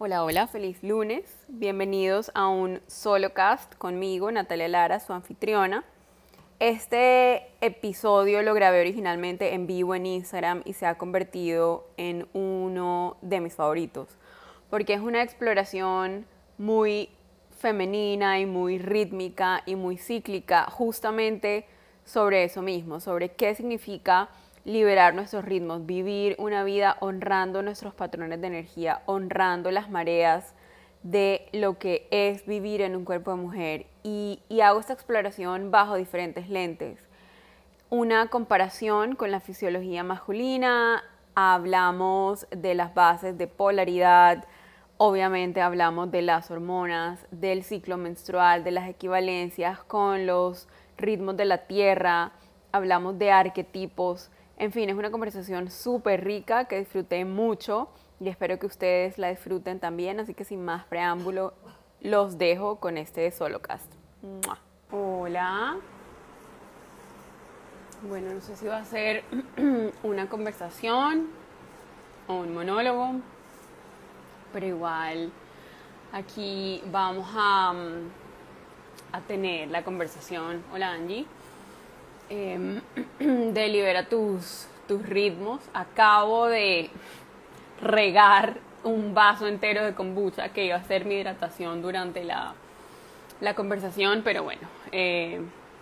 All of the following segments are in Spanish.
Hola, hola, feliz lunes. Bienvenidos a un solo cast conmigo, Natalia Lara, su anfitriona. Este episodio lo grabé originalmente en vivo en Instagram y se ha convertido en uno de mis favoritos, porque es una exploración muy femenina y muy rítmica y muy cíclica, justamente sobre eso mismo, sobre qué significa liberar nuestros ritmos, vivir una vida honrando nuestros patrones de energía, honrando las mareas de lo que es vivir en un cuerpo de mujer. Y, hago esta exploración bajo diferentes lentes. Una comparación con la fisiología masculina, hablamos de las bases de polaridad, obviamente hablamos de las hormonas, del ciclo menstrual, de las equivalencias con los ritmos de la tierra, hablamos de arquetipos en fin, es una conversación súper rica que disfruté mucho y espero que ustedes la disfruten también, así que sin más preámbulo, los dejo con este solo cast. Hola. Bueno, no sé si va a ser una conversación o un monólogo, pero igual aquí vamos a, mm, a tener la conversación. Hola Angie. Em, de libera tus, tus ritmos. Acabo de regar un vaso entero de kombucha que iba a ser mi hidratación durante la, la conversación, pero bueno, eh,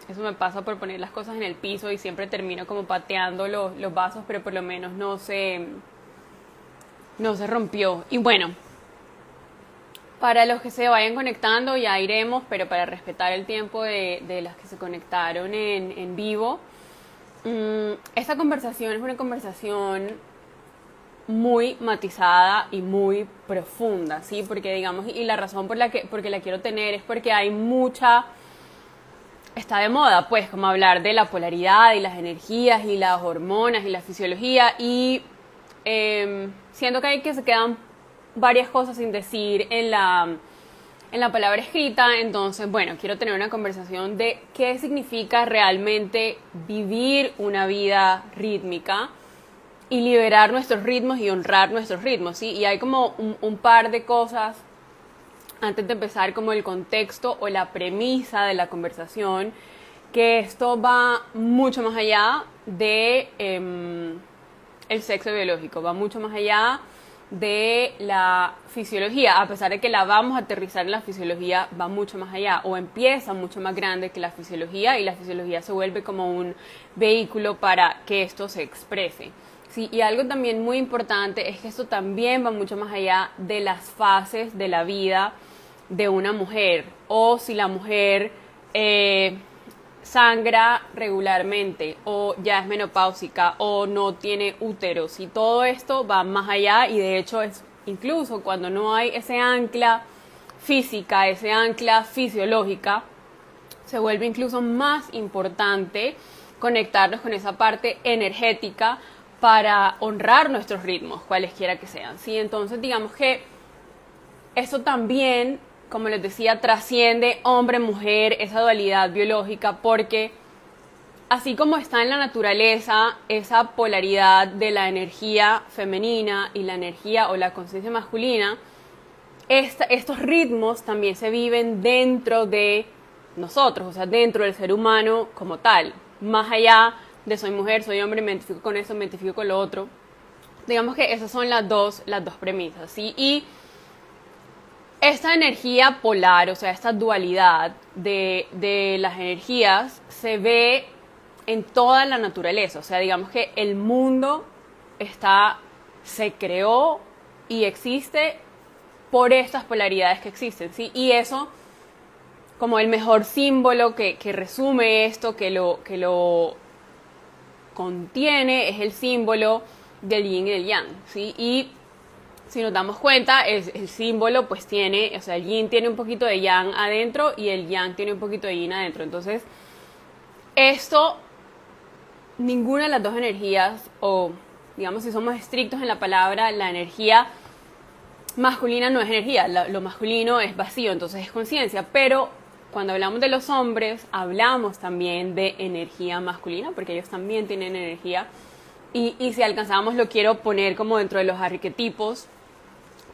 eso me pasa por poner las cosas en el piso y siempre termino como pateando los, los vasos, pero por lo menos no se, no se rompió. Y bueno, para los que se vayan conectando ya iremos, pero para respetar el tiempo de, de las que se conectaron en, en vivo, mm, esta conversación es una conversación muy matizada y muy profunda, ¿sí? Porque digamos, y la razón por la que porque la quiero tener es porque hay mucha está de moda, pues, como hablar de la polaridad y las energías y las hormonas y la fisiología y eh, siento que hay que se quedan varias cosas sin decir en la, en la palabra escrita, entonces, bueno, quiero tener una conversación de qué significa realmente vivir una vida rítmica y liberar nuestros ritmos y honrar nuestros ritmos. Y hay como un, un par de cosas antes de empezar como el contexto o la premisa de la conversación, que esto va mucho más allá de em, el sexo biológico, va mucho más allá de la fisiología, a pesar de que la vamos a aterrizar en la fisiología, va mucho más allá o empieza mucho más grande que la fisiología y la fisiología se vuelve como un vehículo para que esto se exprese. Sí, y algo también muy importante es que esto también va mucho más allá de las fases de la vida de una mujer o si la mujer eh, sangra regularmente o ya es menopáusica o no tiene úteros y todo esto va más allá y de hecho es incluso cuando no hay ese ancla física, ese ancla fisiológica, se vuelve incluso más importante conectarnos con esa parte energética para honrar nuestros ritmos, cualesquiera que sean. ¿sí? Entonces, digamos que eso también como les decía, trasciende hombre-mujer, esa dualidad biológica, porque así como está en la naturaleza esa polaridad de la energía femenina y la energía o la conciencia masculina, estos ritmos también se viven dentro de nosotros, o sea, dentro del ser humano como tal, más allá de soy mujer, soy hombre, me identifico con eso, me identifico con lo otro. Digamos que esas son las dos, las dos premisas, ¿sí? Y esta energía polar, o sea, esta dualidad de, las energías se ve en toda la naturaleza. O sea, digamos que el mundo está, se creó y existe por estas polaridades que existen, ¿sí? Y eso, como el mejor símbolo que, resume esto, que lo, que lo contiene, es el símbolo del yin y del yang, ¿sí? Y si nos damos cuenta, el, el, símbolo pues tiene, o sea, el yin tiene un poquito de yang adentro y el yang tiene un poquito de yin adentro. Entonces, esto, ninguna de las dos energías, o digamos si somos estrictos en la palabra, la energía masculina no es energía, lo masculino es vacío, entonces es conciencia, pero cuando hablamos de los hombres, hablamos también de energía masculina, porque ellos también tienen energía. Y, y si alcanzamos, lo quiero poner como dentro de los arquetipos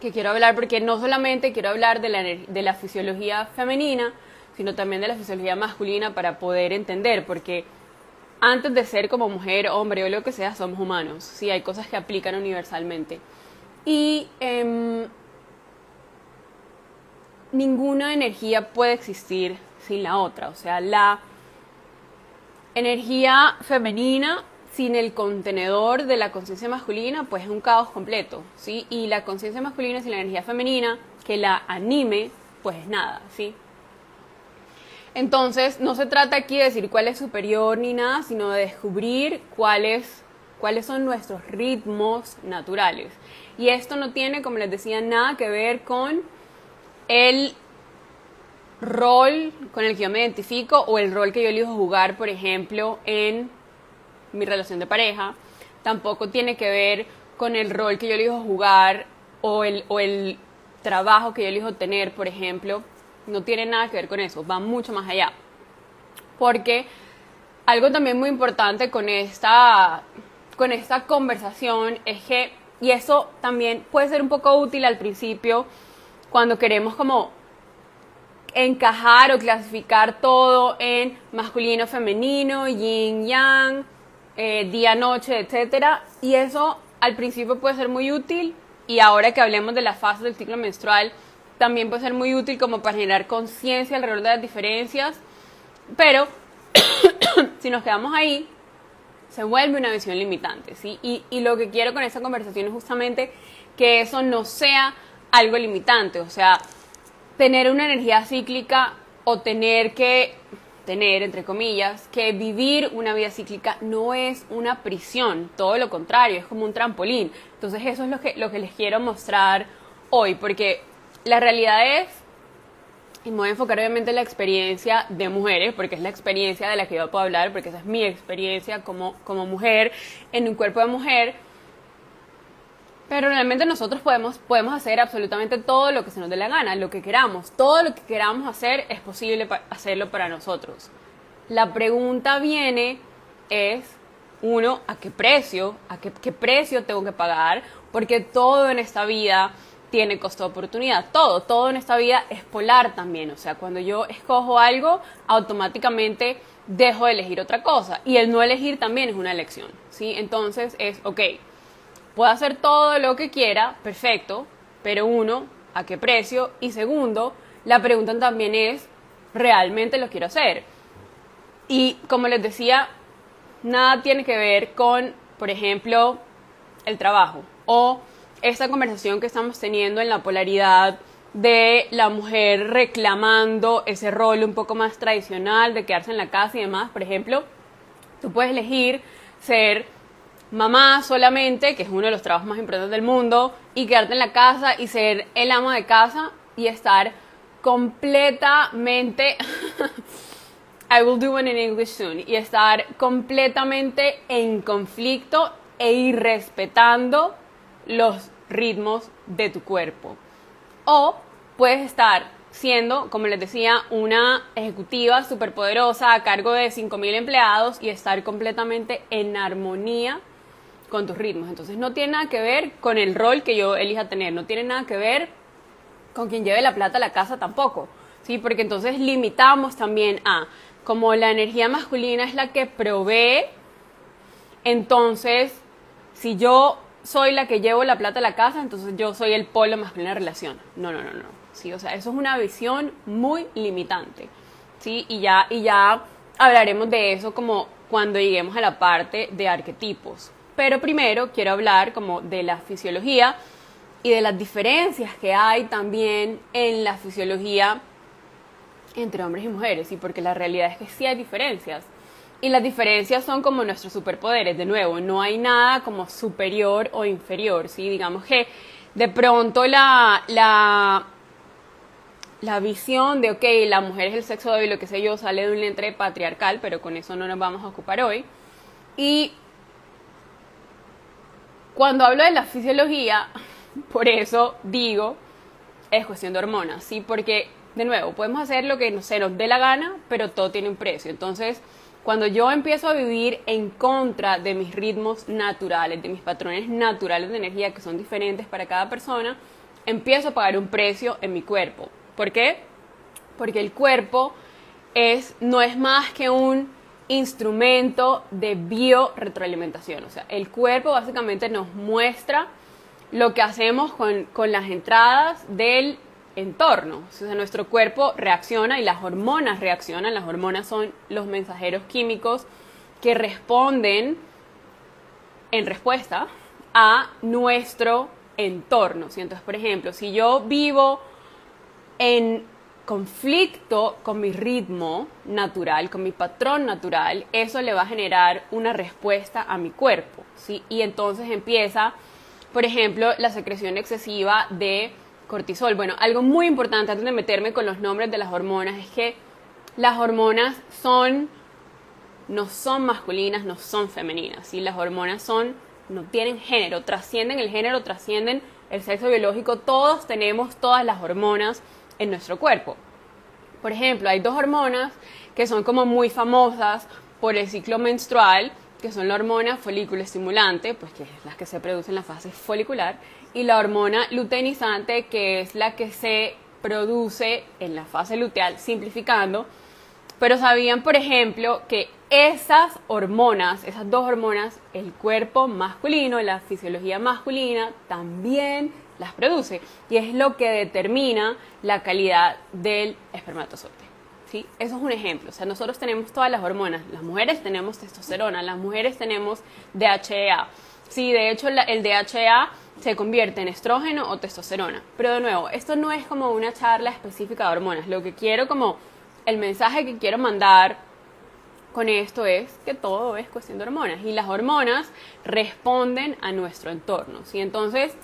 que quiero hablar porque no solamente quiero hablar de la, de la fisiología femenina, sino también de la fisiología masculina para poder entender, porque antes de ser como mujer, hombre o lo que sea, somos humanos, sí, hay cosas que aplican universalmente. Y em, ninguna energía puede existir sin la otra, o sea, la energía femenina sin el contenedor de la conciencia masculina, pues es un caos completo, ¿sí? Y la conciencia masculina sin la energía femenina que la anime, pues es nada, ¿sí? Entonces, no se trata aquí de decir cuál es superior ni nada, sino de descubrir cuáles, cuáles son nuestros ritmos naturales. Y esto no tiene, como les decía, nada que ver con el rol con el que yo me identifico o el rol que yo elijo jugar, por ejemplo, en mi relación de pareja. Tampoco tiene que ver con el rol que yo elijo jugar o el, o el trabajo que yo elijo tener, por ejemplo. No tiene nada que ver con eso, va mucho más allá. Porque algo también muy importante con esta, con esta conversación es que, y eso también puede ser un poco útil al principio, cuando queremos como encajar o clasificar todo en masculino, femenino, yin, yang, eh, día, noche, etcétera. Y eso al principio puede ser muy útil y ahora que hablemos de la fase del ciclo menstrual, también puede ser muy útil como para generar conciencia alrededor de las diferencias. Pero si nos quedamos ahí, se vuelve una visión limitante, ¿sí? Y, y lo que quiero con esta conversación es justamente que eso no sea algo limitante, o sea, tener una energía cíclica o tener que tener, entre comillas, que vivir una vida cíclica no es una prisión, todo lo contrario, es como un trampolín. Entonces eso es lo que, que les quiero mostrar hoy, porque la realidad es, y me voy a enfocar obviamente en la experiencia de mujeres, porque es la experiencia de la que yo puedo hablar, porque esa es mi experiencia como, como mujer, en un cuerpo de mujer, pero realmente nosotros podemos, podemos hacer absolutamente todo lo que se nos dé la gana, lo que queramos. Todo lo que queramos hacer es posible hacerlo para nosotros. La pregunta viene es, uno, ¿a qué precio? ¿A qué, qué precio tengo que pagar? Porque todo en esta vida tiene costo de oportunidad. Todo, todo en esta vida es polar también. O sea, cuando yo escojo algo, automáticamente dejo de elegir otra cosa. Y el no elegir también es una elección. ¿sí? Entonces es, ok, puedo hacer todo lo que quiera, perfecto, pero uno, ¿a qué precio? Y segundo, la pregunta también es, ¿realmente lo quiero hacer? Y como les decía, nada tiene que ver con, por ejemplo, el trabajo o esta conversación que estamos teniendo en la polaridad de la mujer reclamando ese rol un poco más tradicional de quedarse en la casa y demás. Por ejemplo, tú puedes elegir ser mamá solamente, que es uno de los trabajos más importantes del mundo, y quedarte en la casa y ser el amo de casa y estar completamente I will do one in English soon y estar completamente en conflicto e irrespetando los ritmos de tu cuerpo. O puedes estar siendo, como les decía, una ejecutiva superpoderosa a cargo de 5.000 empleados y estar completamente en armonía con tus ritmos. Entonces no tiene nada que ver con el rol que yo elija tener, no tiene nada que ver con quien lleve la plata a la casa tampoco, ¿sí? Porque entonces limitamos también a, como la energía masculina es la que provee, entonces si yo soy la que llevo la plata a la casa, entonces yo soy el polo masculino de la relación. No, no, no, no. Sí, o sea, eso es una visión muy limitante. ¿sí? Y ya, y ya hablaremos de eso como cuando lleguemos a la parte de arquetipos. Pero primero quiero hablar como de la fisiología y de las diferencias que hay también en la fisiología entre hombres y mujeres, y porque la realidad es que sí hay diferencias. Y las diferencias son como nuestros superpoderes, de nuevo, no hay nada como superior o inferior, ¿sí? Digamos que de pronto la, la, la visión de, ok, la mujer es el sexo débil, lo que sé yo, sale de un lente patriarcal, pero con eso no nos vamos a ocupar hoy. Y cuando hablo de la fisiología, por eso digo, es cuestión de hormonas, ¿sí? Porque, de nuevo, podemos hacer lo que se nos dé la gana, pero todo tiene un precio. Entonces, cuando yo empiezo a vivir en contra de mis ritmos naturales, de mis patrones naturales de energía que son diferentes para cada persona, empiezo a pagar un precio en mi cuerpo. ¿Por qué? Porque el cuerpo es, no es más que un instrumento de biorretroalimentación. O sea, el cuerpo básicamente nos muestra lo que hacemos con, con las entradas del entorno. O sea, nuestro cuerpo reacciona y las hormonas reaccionan. Las hormonas son los mensajeros químicos que responden en respuesta a nuestro entorno. Entonces, por ejemplo, si yo vivo en conflicto con mi ritmo natural, con mi patrón natural, eso le va a generar una respuesta a mi cuerpo, ¿sí? Y entonces empieza, por ejemplo, la secreción excesiva de cortisol. Bueno, algo muy importante antes de meterme con los nombres de las hormonas es que las hormonas son no son masculinas, no son femeninas, ¿sí? Las hormonas son no tienen género, trascienden el género, trascienden el sexo biológico, todos tenemos todas las hormonas en nuestro cuerpo. Por ejemplo, hay dos hormonas que son como muy famosas por el ciclo menstrual, que son la hormona folículo estimulante, pues que es la que se produce en la fase folicular, y la hormona luteinizante, que es la que se produce en la fase luteal, simplificando. Pero sabían, por ejemplo, que esas hormonas, esas dos hormonas, el cuerpo masculino, la fisiología masculina, también las produce. Y es lo que determina la calidad del espermatozoide. ¿sí? Eso es un ejemplo. O sea, nosotros tenemos todas las hormonas. Las mujeres tenemos testosterona, las mujeres tenemos DHEA. Sí, de hecho, el DHEA se convierte en estrógeno o testosterona. Pero de nuevo, esto no es como una charla específica de hormonas. Lo que quiero como el mensaje que quiero mandar con esto es que todo es cuestión de hormonas y las hormonas responden a nuestro entorno. ¿sí? Entonces,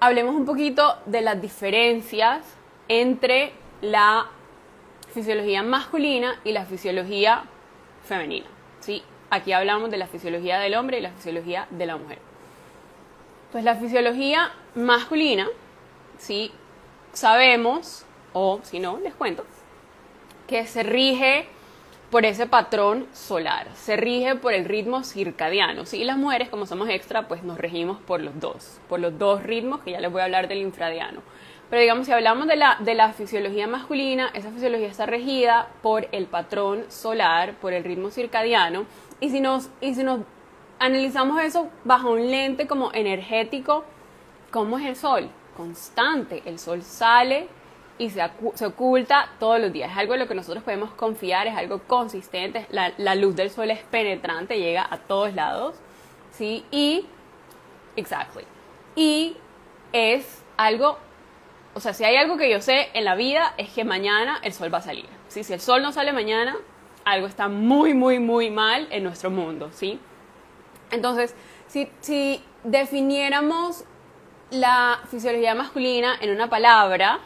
hablemos un poquito de las diferencias entre la fisiología masculina y la fisiología femenina. ¿sí? Aquí hablamos de la fisiología del hombre y la fisiología de la mujer. Pues la fisiología masculina, ¿sí? sabemos, o si no, les cuento, que se rige por ese patrón solar, se rige por el ritmo circadiano. Y las mujeres, como somos extra, pues nos regimos por los dos, por los dos ritmos, que ya les voy a hablar del infradiano. Pero digamos, si hablamos de la, de la fisiología masculina, esa fisiología está regida por el patrón solar, por el ritmo circadiano. Y si nos, y si nos analizamos eso bajo un lente como energético, ¿cómo es el sol? Constante. El sol sale, y se, oculta todos los días. Es algo en lo que nosotros podemos confiar, es algo consistente. La, luz del sol es penetrante, llega a todos lados. ¿sí? Y, exactly. Y es algo, o sea, si hay algo que yo sé en la vida es que mañana el sol va a salir. ¿sí? Si el sol no sale mañana, algo está muy, muy, muy mal en nuestro mundo. ¿sí? Entonces, si, si definiéramos la fisiología masculina en una palabra,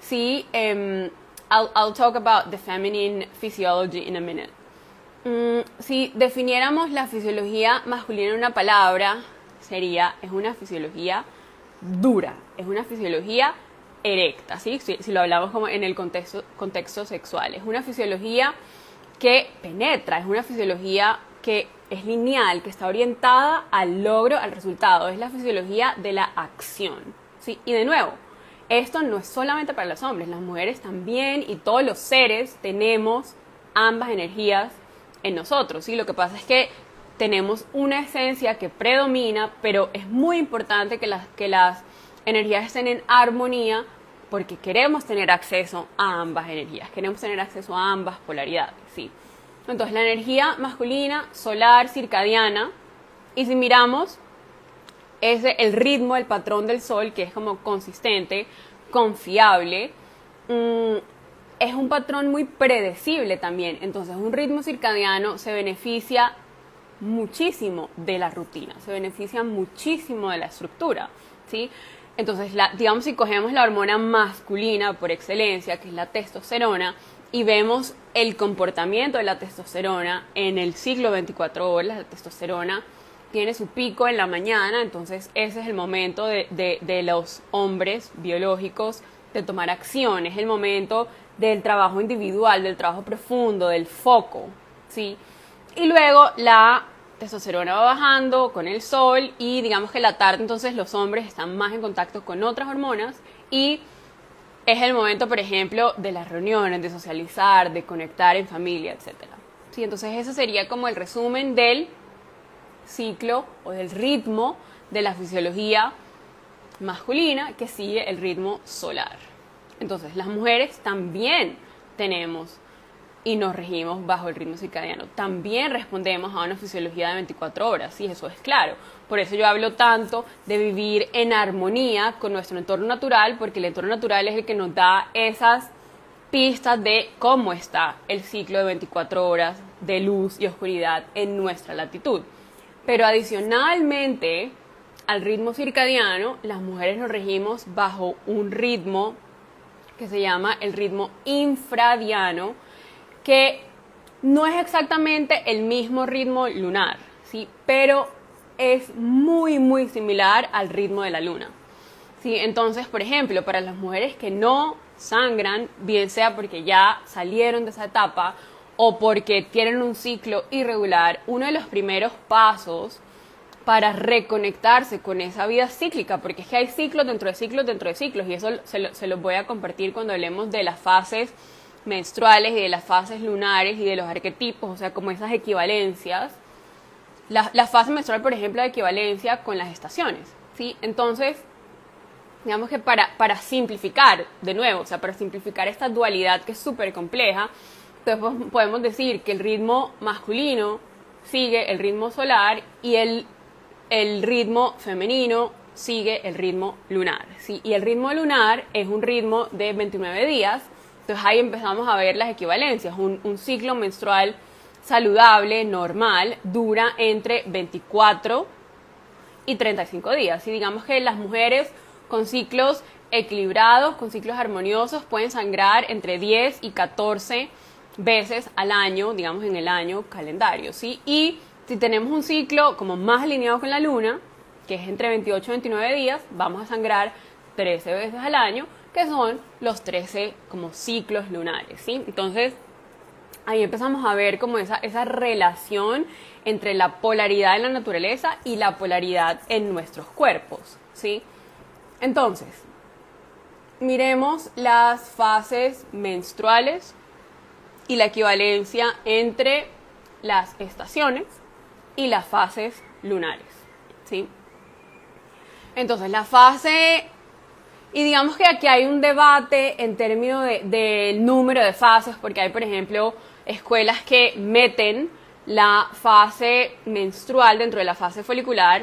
Sí, um, I'll, I'll, talk about the feminine physiology in a minute. Mm, si definiéramos la fisiología masculina en una palabra, sería, es una fisiología dura, es una fisiología erecta, ¿sí? si, si lo hablamos como en el contexto, contexto sexual. Es una fisiología que penetra, es una fisiología que es lineal, que está orientada al logro, al resultado. Es la fisiología de la acción. ¿sí? Y de nuevo, esto no es solamente para los hombres, las mujeres también y todos los seres tenemos ambas energías en nosotros. ¿sí? Lo que pasa es que tenemos una esencia que predomina, pero es muy importante que las, que las energías estén en armonía porque queremos tener acceso a ambas energías, queremos tener acceso a ambas polaridades. ¿sí? Entonces, la energía masculina, solar, circadiana, y si miramos es el ritmo, el patrón del sol, que es como consistente, confiable, mm, es un patrón muy predecible también. Entonces, un ritmo circadiano se beneficia muchísimo de la rutina, se beneficia muchísimo de la estructura, ¿sí? Entonces, digamos, si cogemos la hormona masculina por excelencia, que es la testosterona, y vemos el comportamiento de la testosterona en el ciclo 24 horas, la testosterona tiene su pico en la mañana, entonces ese es el momento de, los hombres biológicos de tomar acción, es el momento del trabajo individual, del trabajo profundo, del foco, ¿sí? Y luego la testosterona va bajando con el sol y digamos que la tarde entonces los hombres están más en contacto con otras hormonas y es el momento, por ejemplo, de las reuniones, de socializar, de conectar en familia, etc. Sí, entonces ese sería como el resumen del ciclo o del ritmo de la fisiología masculina que sigue el ritmo solar. Entonces las mujeres también tenemos y nos regimos bajo el ritmo circadiano. También respondemos a una fisiología de 24 horas, y eso es claro. Por eso yo hablo tanto de vivir en armonía con nuestro entorno natural, porque el entorno natural es el que nos da esas pistas de cómo está el ciclo de 24 horas de luz y oscuridad en nuestra latitud. Pero adicionalmente al ritmo circadiano, las mujeres nos regimos bajo un ritmo que se llama el ritmo infradiano, que no es exactamente el mismo ritmo lunar, ¿sí? pero es muy, muy similar al ritmo de la luna. ¿sí? Entonces, por ejemplo, para las mujeres que no sangran, bien sea porque ya salieron de esa etapa o porque tienen un ciclo irregular, uno de los primeros pasos para reconectarse con esa vida cíclica, porque es que hay ciclos dentro de ciclos dentro de ciclos, y eso se, se los voy a compartir cuando hablemos de las fases menstruales y de las fases lunares y de los arquetipos, o sea, como esas equivalencias. La, fase menstrual, por ejemplo, de equivalencia con las estaciones, ¿sí? Entonces, digamos que para simplificar, de nuevo, o sea, para simplificar esta dualidad que es súper compleja, pues podemos decir que el ritmo masculino sigue el ritmo solar y el, el ritmo femenino sigue el ritmo lunar. ¿sí? Y el ritmo lunar es un ritmo de 29 días entonces ahí empezamos a ver las equivalencias. Un, ciclo menstrual saludable, normal, dura entre 24 y 35 días. Y digamos que las mujeres con ciclos equilibrados, con ciclos armoniosos, pueden sangrar entre 10 y 14 veces al año, digamos en el año calendario, ¿sí? Y si tenemos un ciclo como más alineado con la luna, que es entre 28 y 29 días, vamos a sangrar 13 veces al año que son los 13 como ciclos lunares, ¿sí? Entonces, ahí empezamos a ver como esa, esa relación entre la polaridad en la naturaleza y la polaridad en nuestros cuerpos, ¿sí? Entonces, miremos las fases menstruales y la equivalencia entre las estaciones y las fases lunares, ¿sí? Entonces, la fase y digamos que aquí hay un debate en términos del número de fases, porque hay, por ejemplo, escuelas que meten la fase menstrual dentro de la fase folicular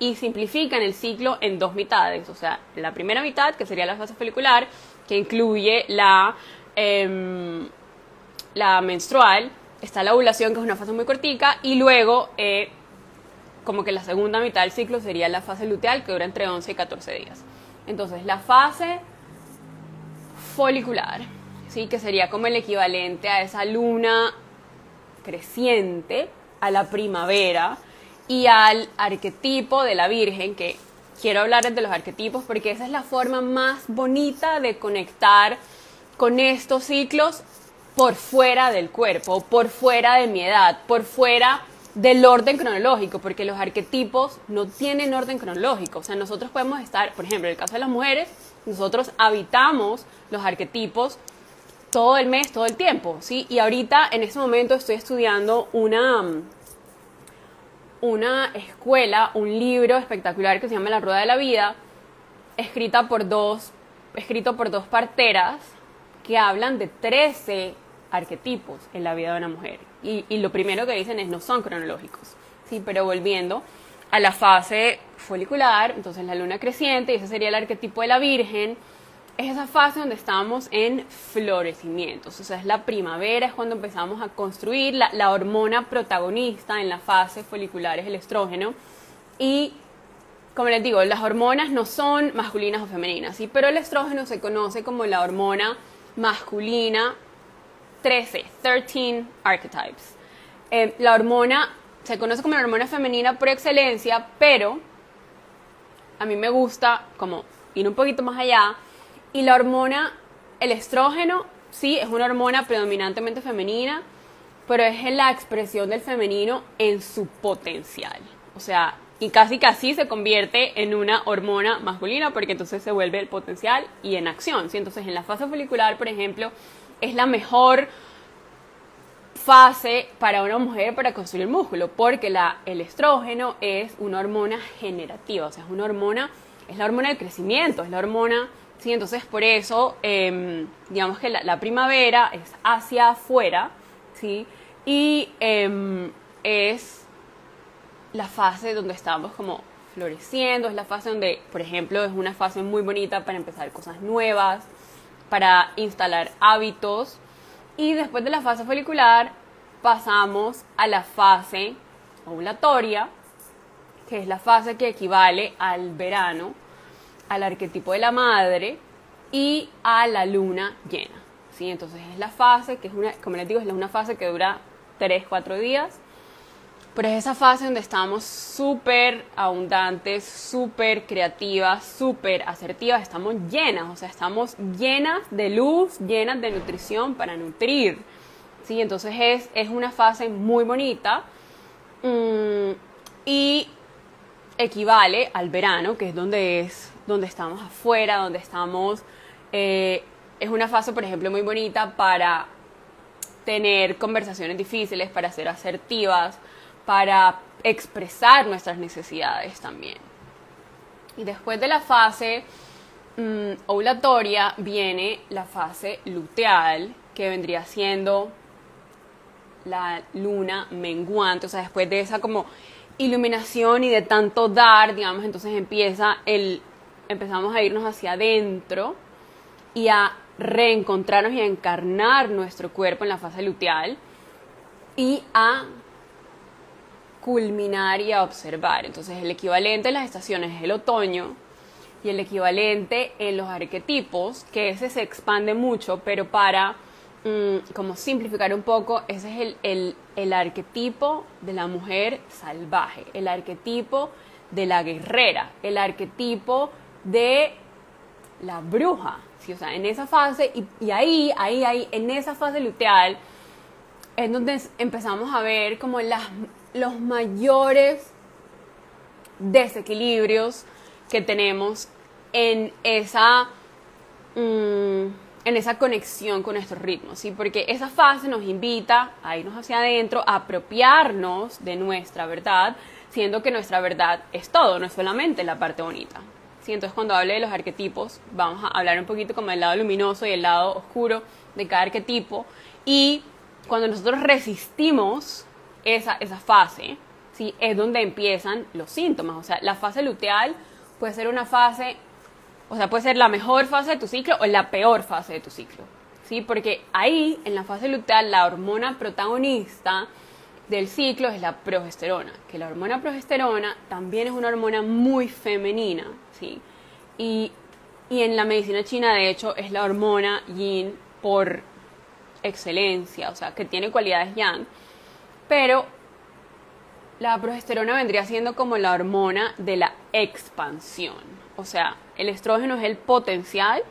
y simplifican el ciclo en dos mitades. O sea, la primera mitad, que sería la fase folicular, que incluye la, em, la menstrual, está la ovulación, que es una fase muy cortica, y luego, eh, como que la segunda mitad del ciclo sería la fase luteal, que dura entre 11 y 14 días. Entonces, la fase folicular, ¿sí? que sería como el equivalente a esa luna creciente, a la primavera y al arquetipo de la Virgen, que quiero hablar de los arquetipos porque esa es la forma más bonita de conectar con estos ciclos por fuera del cuerpo, por fuera de mi edad, por fuera del orden cronológico, porque los arquetipos no tienen orden cronológico. O sea, nosotros podemos estar, por ejemplo, en el caso de las mujeres, nosotros habitamos los arquetipos todo el mes, todo el tiempo, ¿sí? Y ahorita, en este momento, estoy estudiando una, una escuela, un libro espectacular que se llama La Rueda de la Vida, escrita por dos, escrito por dos parteras que hablan de 13 arquetipos en la vida de una mujer. Y, lo primero que dicen es no son cronológicos. Sí, pero volviendo a la fase folicular, entonces la luna creciente, y ese sería el arquetipo de la Virgen, es esa fase donde estamos en florecimiento. O sea, es la primavera, es cuando empezamos a construir la, la hormona protagonista en la fase folicular, es el estrógeno. Y como les digo, las hormonas no son masculinas o femeninas, ¿sí? pero el estrógeno se conoce como la hormona masculina 13, 13 archetypes. Eh, la hormona se conoce como la hormona femenina por excelencia, pero a mí me gusta como ir un poquito más allá. Y la hormona, el estrógeno, sí, es una hormona predominantemente femenina, pero es la expresión del femenino en su potencial. O sea, y casi casi se convierte en una hormona masculina porque entonces se vuelve el potencial y en acción. ¿sí? Entonces en la fase folicular, por ejemplo, es la mejor fase para una mujer para construir músculo porque la, el estrógeno es una hormona generativa, o sea, es una hormona, es la hormona del crecimiento, es la hormona, ¿sí? Entonces por eso, em, digamos que la, primavera es hacia afuera, ¿sí? Y em, es la fase donde estamos como floreciendo, es la fase donde, por ejemplo, es una fase muy bonita para empezar cosas nuevas, para instalar hábitos. Y después de la fase folicular pasamos a la fase ovulatoria, que es la fase que equivale al verano, al arquetipo de la madre y a la luna llena. ¿sí? Entonces es la fase, que es una, como les digo, es una fase que dura 3-4 días pero es esa fase donde estamos súper abundantes, súper creativas, súper asertivas, estamos llenas, o sea, estamos llenas de luz, llenas de nutrición para nutrir. ¿sí? Entonces es, es una fase muy bonita mm, y equivale al verano, que es donde, es, donde estamos afuera, donde estamos... Eh, es una fase, por ejemplo, muy bonita para tener conversaciones difíciles, para ser asertivas, para expresar nuestras necesidades también. Y después de la fase mm, ovulatoria viene la fase luteal, que vendría siendo la luna menguante, o sea, después de esa como iluminación y de tanto dar, digamos, entonces empieza el, empezamos a irnos hacia adentro y a reencontrarnos y a encarnar nuestro cuerpo en la fase luteal y a culminar y a observar. Entonces el equivalente en las estaciones es el otoño y el equivalente en los arquetipos, que ese se expande mucho, pero para mm, como simplificar un poco, ese es el, el, el arquetipo de la mujer salvaje, el arquetipo de la guerrera, el arquetipo de la bruja. ¿sí? O sea, en esa fase, y, y, ahí, ahí, ahí, en esa fase luteal, es donde empezamos a ver como las, los mayores desequilibrios que tenemos en esa, mm, en esa conexión con nuestros ritmos, ¿sí? porque esa fase nos invita a irnos hacia adentro, a apropiarnos de nuestra verdad, siendo que nuestra verdad es todo, no es solamente la parte bonita. ¿sí? Entonces cuando hable de los arquetipos, vamos a hablar un poquito como del lado luminoso y el lado oscuro de cada arquetipo, y cuando nosotros resistimos esa, esa fase, ¿sí? es donde empiezan los síntomas. O sea, la fase luteal puede ser una fase, o sea, puede ser la mejor fase de tu ciclo o la peor fase de tu ciclo. ¿sí? Porque ahí, en la fase luteal, la hormona protagonista del ciclo es la progesterona, que la hormona progesterona también es una hormona muy femenina, ¿sí? Y, y en la medicina china, de hecho, es la hormona yin por excelencia, o sea, que tiene cualidades yang pero la progesterona vendría siendo como la hormona de la expansión. O sea, el estrógeno es el potencial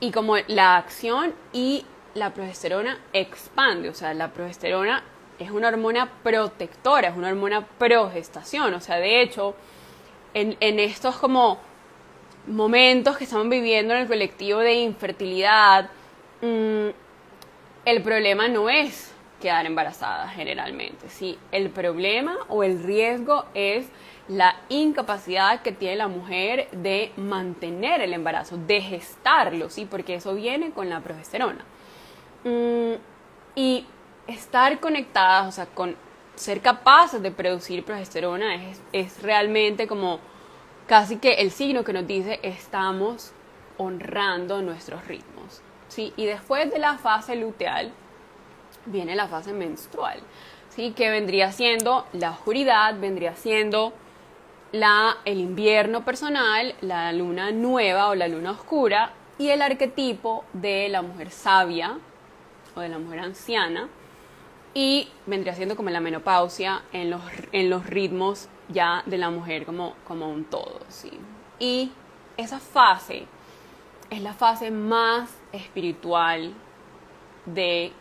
y como la acción y la progesterona expande. O sea, la progesterona es una hormona protectora, es una hormona progestación. O sea, de hecho, en, estos como momentos que estamos viviendo en el colectivo de infertilidad, mm, el problema no es quedar embarazada generalmente. ¿sí? El problema o el riesgo es la incapacidad que tiene la mujer de mantener el embarazo, de gestarlo, ¿sí? porque eso viene con la progesterona. Mm, y estar conectadas, o sea, con ser capaces de producir progesterona es, es realmente como casi que el signo que nos dice estamos honrando nuestros ritmos. ¿sí? Y después de la fase luteal, viene la fase menstrual, ¿sí? que vendría siendo la oscuridad, vendría siendo la, el invierno personal, la luna nueva o la luna oscura y el arquetipo de la mujer sabia o de la mujer anciana y vendría siendo como la menopausia en los, en los ritmos ya de la mujer como, como un todo. ¿sí? Y esa fase es la fase más espiritual de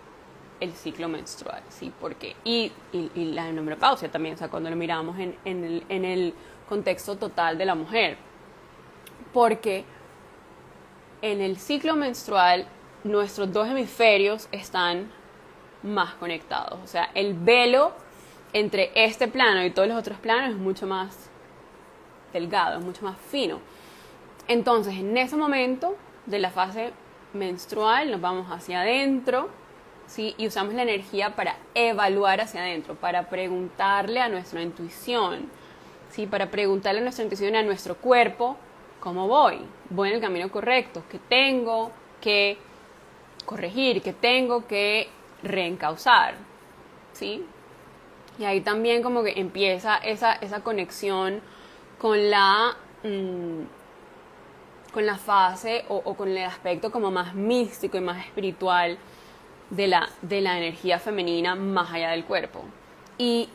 el ciclo menstrual, ¿sí? Porque, y, la menopausia también, o sea, cuando lo miramos en, en, el, en el contexto total de la mujer. Porque en el ciclo menstrual nuestros dos hemisferios están más conectados. O sea, el velo entre este plano y todos los otros planos es mucho más delgado, es mucho más fino. Entonces, en ese momento de la fase menstrual, nos vamos hacia adentro, ¿sí? Y usamos la energía para evaluar hacia adentro, para preguntarle a nuestra intuición, ¿sí? Para preguntarle a nuestra intuición, a nuestro cuerpo, ¿cómo voy? ¿Voy en el camino correcto? ¿Qué tengo que corregir? ¿Qué tengo que reencauzar? ¿Sí? Y ahí también como que empieza esa, esa conexión con la... Mm, con la fase o, con el aspecto como más místico y más espiritual de la, de la energía femenina más allá del cuerpo. Y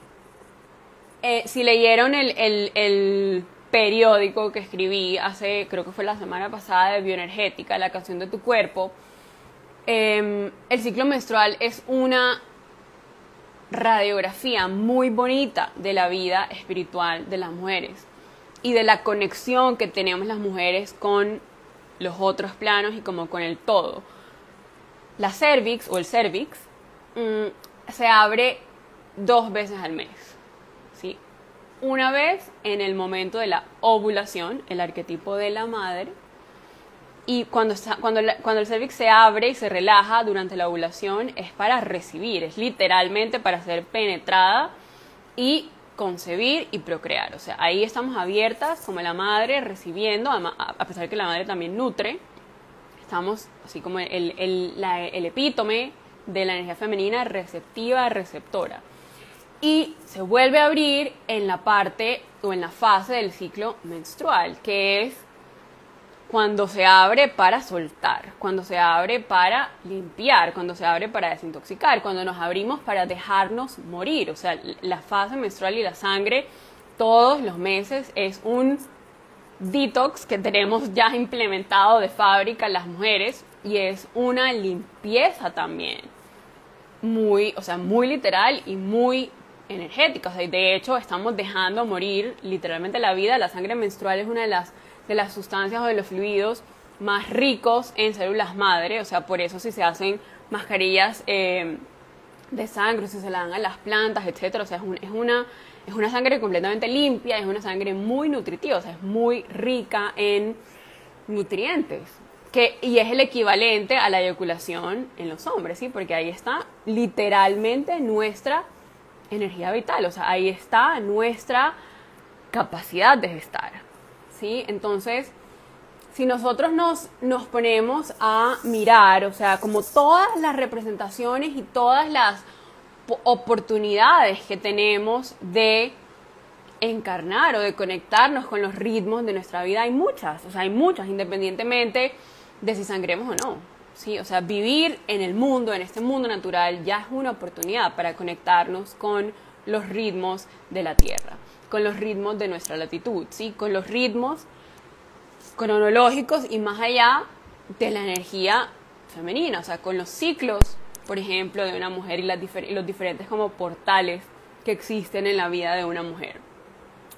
eh, si leyeron el, el, periódico que escribí hace, creo que fue la semana pasada, de bioenergética, la canción de tu cuerpo, em, el ciclo menstrual es una radiografía muy bonita de la vida espiritual de las mujeres y de la conexión que tenemos las mujeres con los otros planos y como con el todo. La cervix o el cervix mm, se abre dos veces al mes. ¿sí? Una vez en el momento de la ovulación, el arquetipo de la madre, y cuando, cuando, cuando el cervix se abre y se relaja durante la ovulación es para recibir, es literalmente para ser penetrada y concebir y procrear. O sea, ahí estamos abiertas como la madre recibiendo, a pesar que la madre también nutre, estamos así como el, el, epítome de la energía femenina receptiva, receptora. Y se vuelve a abrir en la parte o en la fase del ciclo menstrual, que es cuando se abre para soltar, cuando se abre para limpiar, cuando se abre para desintoxicar, cuando nos abrimos para dejarnos morir. O sea, la fase menstrual y la sangre todos los meses es un detox que tenemos ya implementado de fábrica las mujeres y es una limpieza también muy, o sea, muy literal y muy energética. De hecho, estamos dejando morir literalmente la vida. La sangre menstrual es una de las de las sustancias o de los fluidos más ricos en células madre, o sea, por eso si se hacen mascarillas eh, de sangre, si se la dan a las plantas, etcétera, o sea, es, una, es una sangre completamente limpia, es una sangre muy nutritiva, es muy rica en nutrientes. Que, y es el equivalente a la eyaculación en los hombres, ¿sí? Porque ahí está literalmente nuestra energía vital, o sea, ahí está nuestra capacidad de gestar. ¿sí? Entonces, si nosotros nos, nos ponemos a mirar, o sea, como todas las representaciones y todas las oportunidades que tenemos de encarnar o de conectarnos con los ritmos de nuestra vida, hay muchas, o sea, hay muchas, independientemente de si sangremos o no. ¿sí? O sea, vivir en el mundo, en este mundo natural, ya es una oportunidad para conectarnos con los ritmos de la Tierra con los ritmos de nuestra latitud, ¿sí? con los ritmos cronológicos y más allá de la energía femenina, o sea, con los ciclos, por ejemplo, de una mujer y, los diferentes como portales que existen en la vida de una mujer.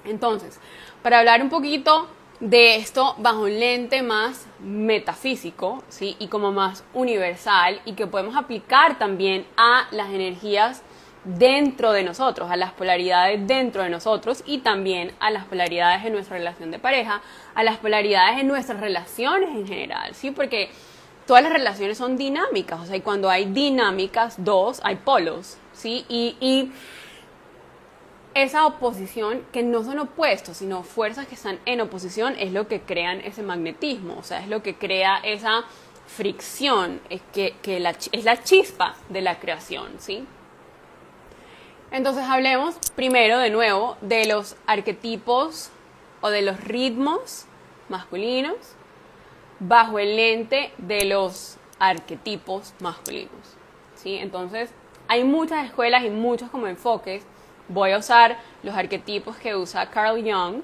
Entonces, para hablar un poquito de esto bajo un lente más metafísico, ¿sí? Y como más universal y que podemos aplicar también a las energías dentro de nosotros, a las polaridades dentro de nosotros y también a las polaridades en nuestra relación de pareja, a las polaridades en nuestras relaciones en general, ¿sí? Porque todas las relaciones son dinámicas, o sea, y cuando hay dinámicas, dos, hay polos, ¿sí? Y, esa oposición, que no son opuestos, sino fuerzas que están en oposición, es lo que crean ese magnetismo, o sea, es lo que crea esa fricción, es, que, que la, es la chispa de la creación, ¿sí? Entonces hablemos primero de nuevo de los arquetipos o de los ritmos masculinos bajo el lente de los arquetipos masculinos. ¿sí? Entonces hay muchas escuelas y muchos como enfoques. Voy a usar los arquetipos que usa Carl Jung,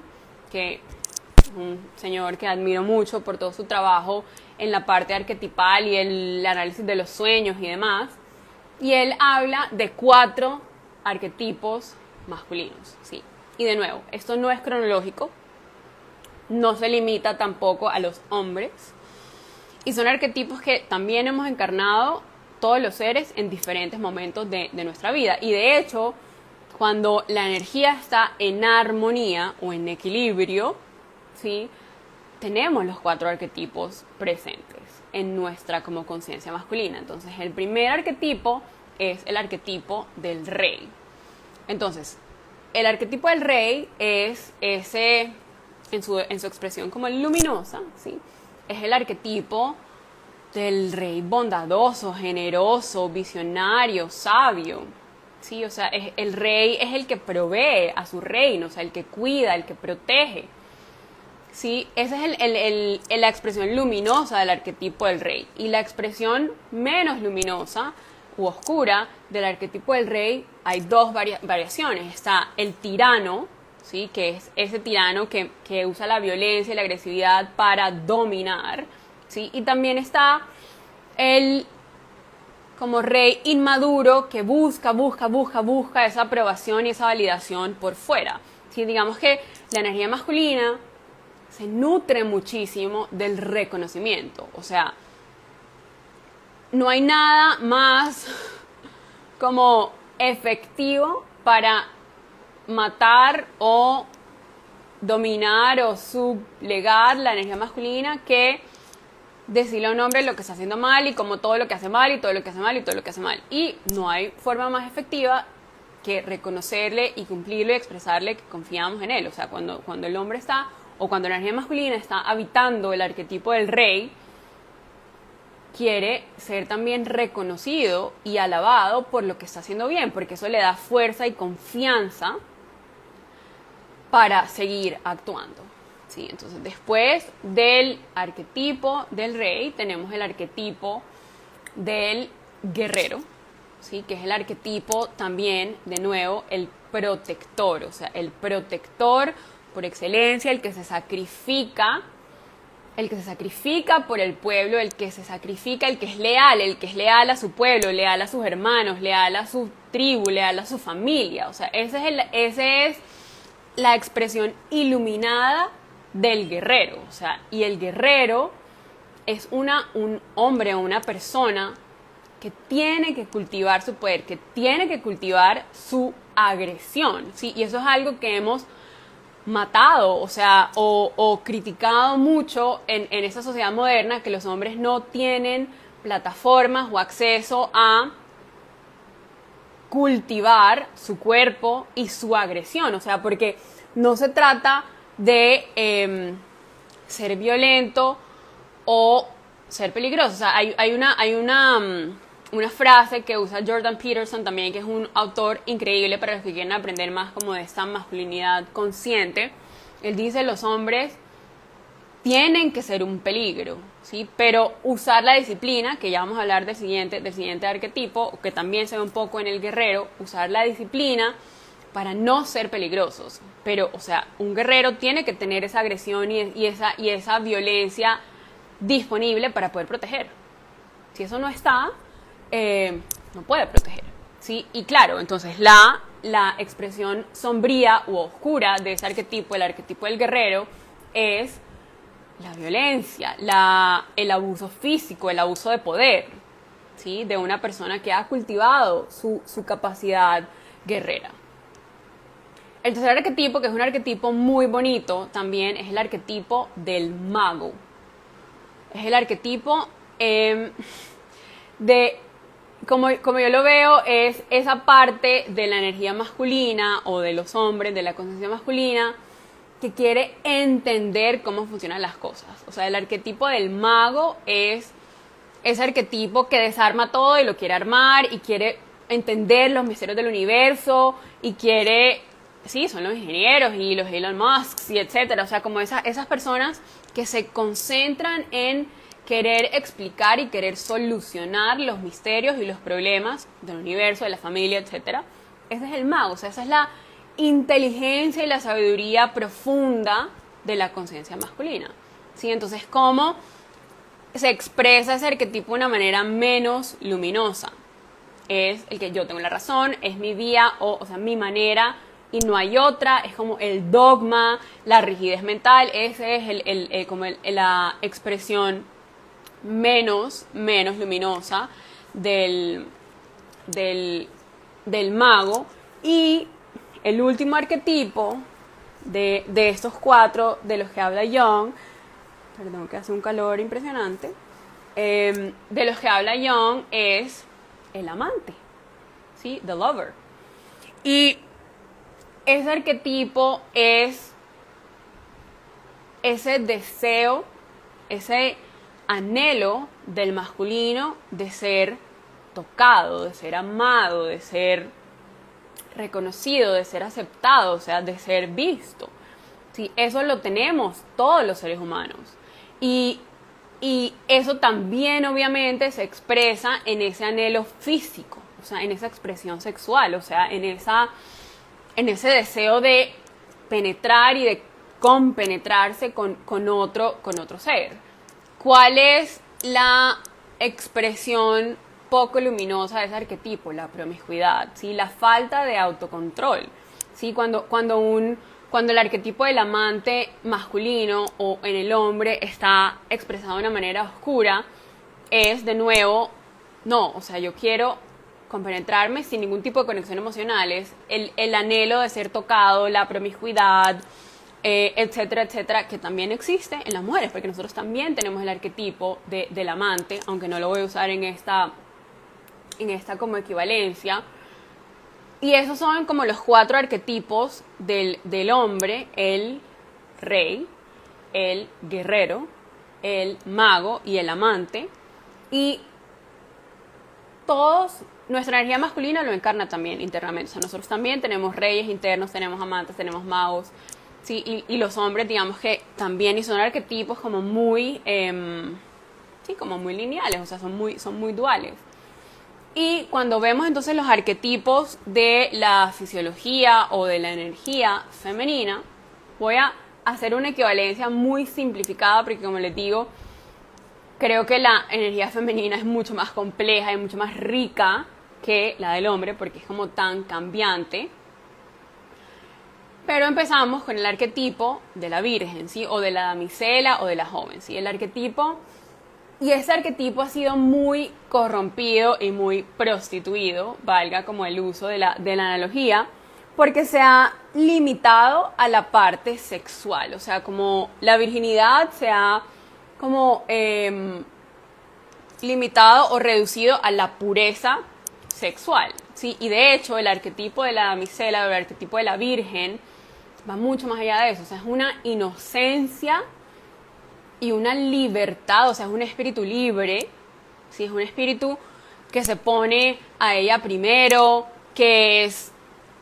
que es un señor que admiro mucho por todo su trabajo en la parte arquetipal y el análisis de los sueños y demás. y él habla de cuatro arquetipos masculinos, ¿sí? Y de nuevo, esto no es cronológico, no se limita tampoco a los hombres, y son arquetipos que también hemos encarnado todos los seres en diferentes momentos de, de nuestra vida. Y de hecho, cuando la energía está en armonía o en equilibrio, ¿sí? tenemos los cuatro arquetipos presentes en nuestra como conciencia masculina. Entonces, el primer arquetipo es el arquetipo del rey. Entonces, el arquetipo del rey es ese, en su, en su expresión como luminosa, ¿sí? es el arquetipo del rey bondadoso, generoso, visionario, sabio. Sí, o sea, el rey es el que provee a su reino, o sea, el que cuida, el que protege. Sí, esa es el, la expresión luminosa del arquetipo del rey. Y la expresión menos luminosa u oscura del arquetipo del rey hay dos variaciones. Está el tirano, ¿sí? que es ese tirano que, que, usa la violencia y la agresividad para dominar. ¿sí? Y también está el como rey inmaduro que busca, busca, busca, busca esa aprobación y esa validación por fuera. ¿sí? Digamos que la energía masculina se nutre muchísimo del reconocimiento. O sea, no hay nada más como efectivo para matar o dominar o sublegar la energía masculina que decirle a un hombre lo que está haciendo mal y como todo lo que hace mal y todo lo que hace mal y todo lo que hace mal. Y no hay forma más efectiva que reconocerle y cumplirle y expresarle que confiamos en él. O sea, cuando, cuando el hombre está o cuando la energía masculina está habitando el arquetipo del rey, quiere ser también reconocido y alabado por lo que está haciendo bien, porque eso le da fuerza y confianza para seguir actuando. ¿sí? Entonces, después del arquetipo del rey, tenemos el arquetipo del guerrero, ¿sí? que es el arquetipo también, de nuevo, el protector, o sea, el protector por excelencia, el que se sacrifica, el que se sacrifica por el pueblo, el que se sacrifica, el que es leal, el que es leal a su pueblo, leal a sus hermanos, leal a su tribu, leal a su familia. O sea, ese es, el, ese es la expresión iluminada del guerrero. O sea, y el guerrero es una, un hombre o una persona que tiene que cultivar su poder, que tiene que cultivar su agresión. ¿sí? Y eso es algo que hemos matado, o sea, o, criticado mucho en, en esta sociedad moderna que los hombres no tienen plataformas o acceso a cultivar su cuerpo y su agresión, o sea, porque no se trata de em, ser violento o ser peligroso, o sea, hay, hay una, hay una, mm, una frase que usa Jordan Peterson también, que es un autor increíble para los que quieren aprender más como de esta masculinidad consciente. Él dice, los hombres tienen que ser un peligro, ¿sí? Pero usar la disciplina, que ya vamos a hablar del siguiente, del siguiente arquetipo, que también se ve un poco en el guerrero, usar la disciplina para no ser peligrosos. Pero, o sea, un guerrero tiene que tener esa agresión y, esa, y esa violencia disponible para poder proteger. Si eso no está, eh, no puede proteger. ¿sí? Y claro, entonces la, la expresión sombría u oscura de ese arquetipo, el arquetipo del guerrero, es la violencia, el abuso físico, el abuso de poder, ¿sí? de una persona que ha cultivado su, su capacidad guerrera. El tercer arquetipo, que es un arquetipo muy bonito también, es el arquetipo del mago. Es el arquetipo em, de como, como, yo lo veo, es esa parte de la energía masculina o de los hombres, de la conciencia masculina, que quiere entender cómo funcionan las cosas. O sea, el arquetipo del mago es ese arquetipo que desarma todo y lo quiere armar y quiere entender los misterios del universo y quiere, sí, son los ingenieros y los Elon Musk y etcétera. O sea, como esas, esas personas que se concentran en querer explicar y querer solucionar los misterios y los problemas del universo, de la familia, etc. Ese es el mago, o sea, esa es la inteligencia y la sabiduría profunda de la conciencia masculina. ¿sí? Entonces, ¿cómo se expresa ese arquetipo de una manera menos luminosa? es el que yo tengo la razón, es mi vía o, o sea, mi manera y no hay otra, es como el dogma, la rigidez mental, ese es el, como la expresión menos, menos luminosa del, del, del mago. Y el último arquetipo de, de, estos cuatro de los que habla Young, perdón que hace un calor impresionante, em, de los que habla Young es el amante, ¿sí? The lover. Y ese arquetipo es ese deseo, ese anhelo del masculino de ser tocado, de ser amado, de ser reconocido, de ser aceptado, o sea, de ser visto. Sí, eso lo tenemos todos los seres humanos. Y, y eso también obviamente se expresa en ese anhelo físico, o sea, en esa expresión sexual, o sea, en, esa, en ese deseo de penetrar y de compenetrarse con, con, otro, con otro ser. ¿Cuál es la expresión poco luminosa de ese arquetipo, la promiscuidad, ¿sí? la falta de autocontrol. ¿sí? Cuando, cuando, un, cuando el arquetipo del amante masculino o en el hombre está expresado de una manera oscura, es de nuevo, no, o sea, yo quiero compenetrarme sin ningún tipo de conexión emocional, es el, el anhelo de ser tocado, la promiscuidad, eh, etcétera, etcétera, que también existe en las mujeres, porque nosotros también tenemos el arquetipo de, del amante, aunque no lo voy a usar en esta en esta como equivalencia. Y esos son como los cuatro arquetipos del, del hombre, el rey, el guerrero, el mago y el amante. Y todos, nuestra energía masculina lo encarna también internamente. O sea, nosotros también tenemos reyes internos, tenemos amantes, tenemos magos. Sí, y, y los hombres, digamos que también, y son arquetipos como muy, em, sí, como muy lineales, o sea, son muy, son muy duales. Y cuando vemos entonces los arquetipos de la fisiología o de la energía femenina, voy a hacer una equivalencia muy simplificada porque como les digo, creo que la energía femenina es mucho más compleja y mucho más rica que la del hombre porque es como tan cambiante. Pero empezamos con el arquetipo de la virgen, ¿sí? O de la damisela o de la joven, ¿sí? El arquetipo y ese arquetipo ha sido muy corrompido y muy prostituido, valga como el uso de la, de la analogía, porque se ha limitado a la parte sexual, o sea, como la virginidad se ha como em, limitado o reducido a la pureza sexual, ¿sí? Y de hecho el arquetipo de la damisela o el arquetipo de la virgen va mucho más allá de eso, o sea, es una inocencia y una libertad, o sea, es un espíritu libre, ¿sí? es un espíritu que se pone a ella primero, que es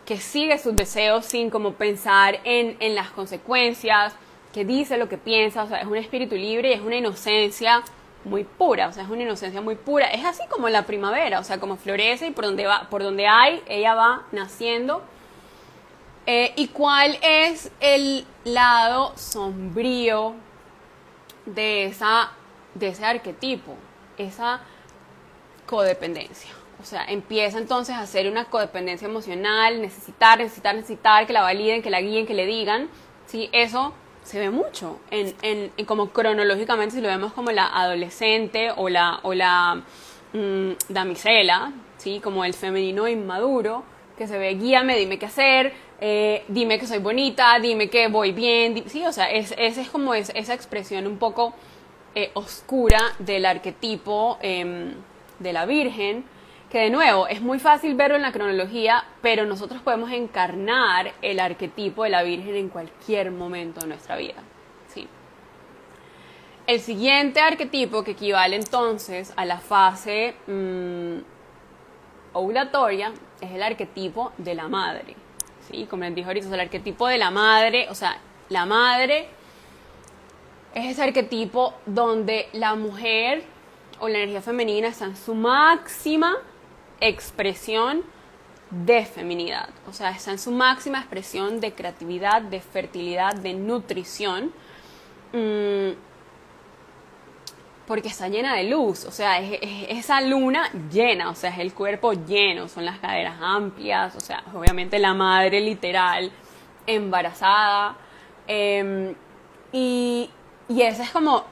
que sigue sus deseos sin como pensar en, en las consecuencias, que dice lo que piensa, o sea, es un espíritu libre y es una inocencia muy pura, o sea, es una inocencia muy pura. Es así como la primavera, o sea, como florece y por donde va, por donde hay, ella va naciendo. Eh, ¿Y cuál es el lado sombrío de, esa, de ese arquetipo, esa codependencia. O sea, empieza entonces a hacer una codependencia emocional, necesitar, necesitar, necesitar, que la validen, que la guíen, que le digan. ¿sí? Eso se ve mucho, en, en, como cronológicamente, si lo vemos como la adolescente o la, o la mm, damisela, ¿sí? como el femenino inmaduro, que se ve, guíame, dime qué hacer, eh, dime que soy bonita, dime que voy bien, sí, o sea, esa es, como esa expresión un poco eh, oscura del arquetipo em, de la Virgen, que de nuevo es muy fácil verlo en la cronología, pero nosotros podemos encarnar el arquetipo de la Virgen en cualquier momento de nuestra vida. ¿sí? El siguiente arquetipo que equivale entonces a la fase mm, ovulatoria es el arquetipo de la madre. Como les dije ahorita, el arquetipo de la madre, o sea, la madre es ese arquetipo donde la mujer o la energía femenina está en su máxima expresión de feminidad, o sea, está en su máxima expresión de creatividad, de fertilidad, de nutrición. Mm, porque está llena de luz, o sea, es, esa luna llena, o sea, es el cuerpo lleno, son las caderas amplias, o sea, obviamente la madre literal embarazada, em, y, y esa es como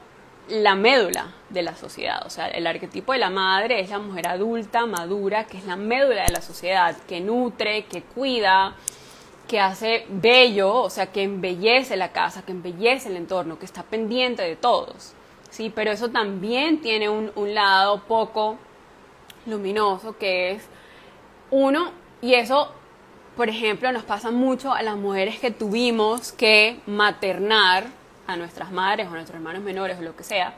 la médula de la sociedad, o sea, el arquetipo de la madre es la mujer adulta, madura, que es la médula de la sociedad, que nutre, que cuida, que hace bello, o sea, que embellece la casa, que embellece el entorno, que está pendiente de todos. ¿Sí? Pero eso también tiene un, lado poco luminoso, que es uno, y eso, por ejemplo, nos pasa mucho a las mujeres que tuvimos que maternar a nuestras madres o a nuestros hermanos menores o lo que sea,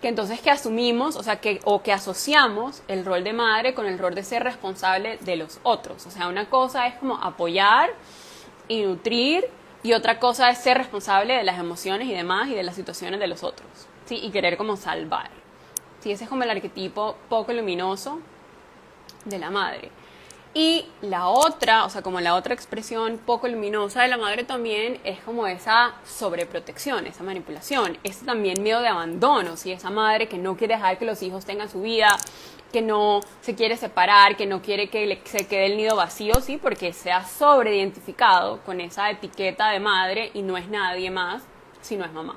que entonces que asumimos, o sea, que, o que asociamos el rol de madre con el rol de ser responsable de los otros. O sea, una cosa es como apoyar y nutrir, y otra cosa es ser responsable de las emociones y demás y de las situaciones de los otros y querer como salvar. ¿sí? Ese es como el arquetipo poco luminoso de la madre. Y la otra, o sea, como la otra expresión poco luminosa de la madre también es como esa sobreprotección, esa manipulación, ese también miedo de abandono, ¿sí? esa madre que no quiere dejar que los hijos tengan su vida, que no se quiere separar, que no quiere que se quede el nido vacío, sí, porque se ha sobreidentificado con esa etiqueta de madre y no es nadie más si no es mamá.